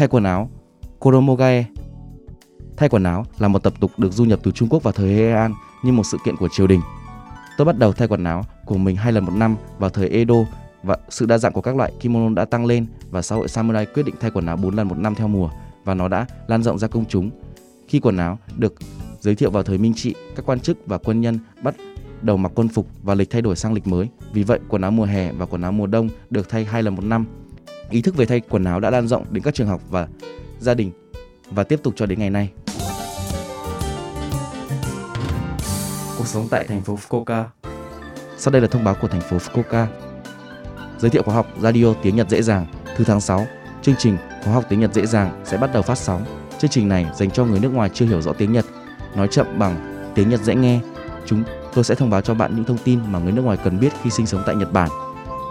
Thay quần áo Koromogae Thay quần áo là một tập tục được du nhập từ Trung Quốc vào thời Heian như một sự kiện của triều đình. Tôi bắt đầu thay quần áo của mình hai lần một năm vào thời Edo và sự đa dạng của các loại kimono đã tăng lên và xã hội samurai quyết định thay quần áo 4 lần một năm theo mùa và nó đã lan rộng ra công chúng. Khi quần áo được giới thiệu vào thời Minh Trị, các quan chức và quân nhân bắt đầu mặc quân phục và lịch thay đổi sang lịch mới. Vì vậy, quần áo mùa hè và quần áo mùa đông được thay hai lần một năm. Ý thức về thay quần áo đã lan rộng đến các trường học và gia đình và tiếp tục cho đến ngày nay. Cuộc sống tại thành phố Fukuoka. Sau đây là thông báo của thành phố Fukuoka. Giới thiệu khóa học Radio tiếng Nhật dễ dàng thứ tháng 6. Chương trình khóa học tiếng Nhật dễ dàng sẽ bắt đầu phát sóng. Chương trình này dành cho người nước ngoài chưa hiểu rõ tiếng Nhật, nói chậm bằng tiếng Nhật dễ nghe. Chúng tôi sẽ thông báo cho bạn những thông tin mà người nước ngoài cần biết khi sinh sống tại Nhật Bản.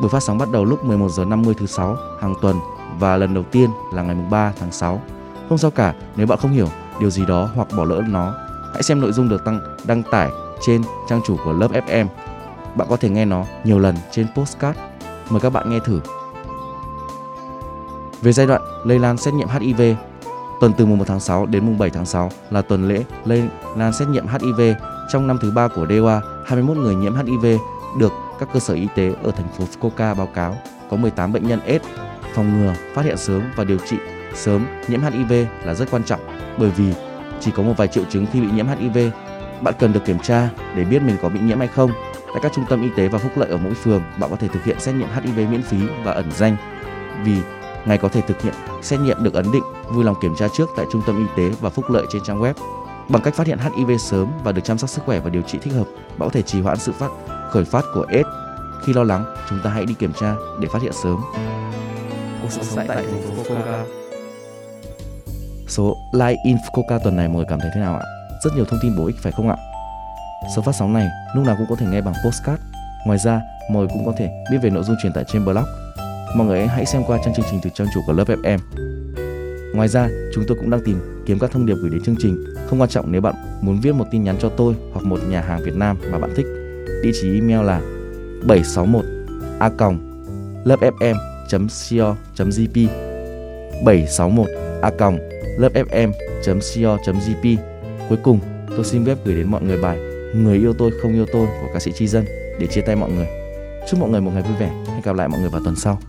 Buổi phát sóng bắt đầu lúc 11 giờ 50 thứ sáu hàng tuần và lần đầu tiên là ngày 3 tháng 6. Không sao cả nếu bạn không hiểu điều gì đó hoặc bỏ lỡ nó. Hãy xem nội dung được tăng đăng tải trên trang chủ của lớp FM. Bạn có thể nghe nó nhiều lần trên postcard. Mời các bạn nghe thử. Về giai đoạn lây lan xét nghiệm HIV, tuần từ mùng 1 tháng 6 đến mùng 7 tháng 6 là tuần lễ lây lan xét nghiệm HIV. Trong năm thứ ba của DEWA, 21 người nhiễm HIV được các cơ sở y tế ở thành phố Fukuoka báo cáo có 18 bệnh nhân AIDS. Phòng ngừa, phát hiện sớm và điều trị sớm nhiễm HIV là rất quan trọng bởi vì chỉ có một vài triệu chứng khi bị nhiễm HIV. Bạn cần được kiểm tra để biết mình có bị nhiễm hay không. Tại các trung tâm y tế và phúc lợi ở mỗi phường, bạn có thể thực hiện xét nghiệm HIV miễn phí và ẩn danh. Vì ngày có thể thực hiện xét nghiệm được ấn định, vui lòng kiểm tra trước tại trung tâm y tế và phúc lợi trên trang web. Bằng cách phát hiện HIV sớm và được chăm sóc sức khỏe và điều trị thích hợp, bạn có thể trì hoãn sự phát khởi phát của AIDS. Khi lo lắng, chúng ta hãy đi kiểm tra để phát hiện sớm. Cuộc sống tại thành phố Fukuoka. Số Live in Fukuoka tuần này mọi người cảm thấy thế nào ạ? Rất nhiều thông tin bổ ích phải không ạ? Số phát sóng này lúc nào cũng có thể nghe bằng postcard. Ngoài ra, mọi người cũng có thể biết về nội dung truyền tải trên blog. Mọi người hãy xem qua trang chương trình từ trang chủ của lớp FM. Ngoài ra, chúng tôi cũng đang tìm kiếm các thông điệp gửi đến chương trình. Không quan trọng nếu bạn muốn viết một tin nhắn cho tôi hoặc một nhà hàng Việt Nam mà bạn thích. Địa chỉ email là 761 a lớpfm.co.jp 761 a lớpfm.co.jp Cuối cùng, tôi xin phép gửi đến mọi người bài Người yêu tôi không yêu tôi của ca sĩ Chi Dân để chia tay mọi người. Chúc mọi người một ngày vui vẻ. Hẹn gặp lại mọi người vào tuần sau.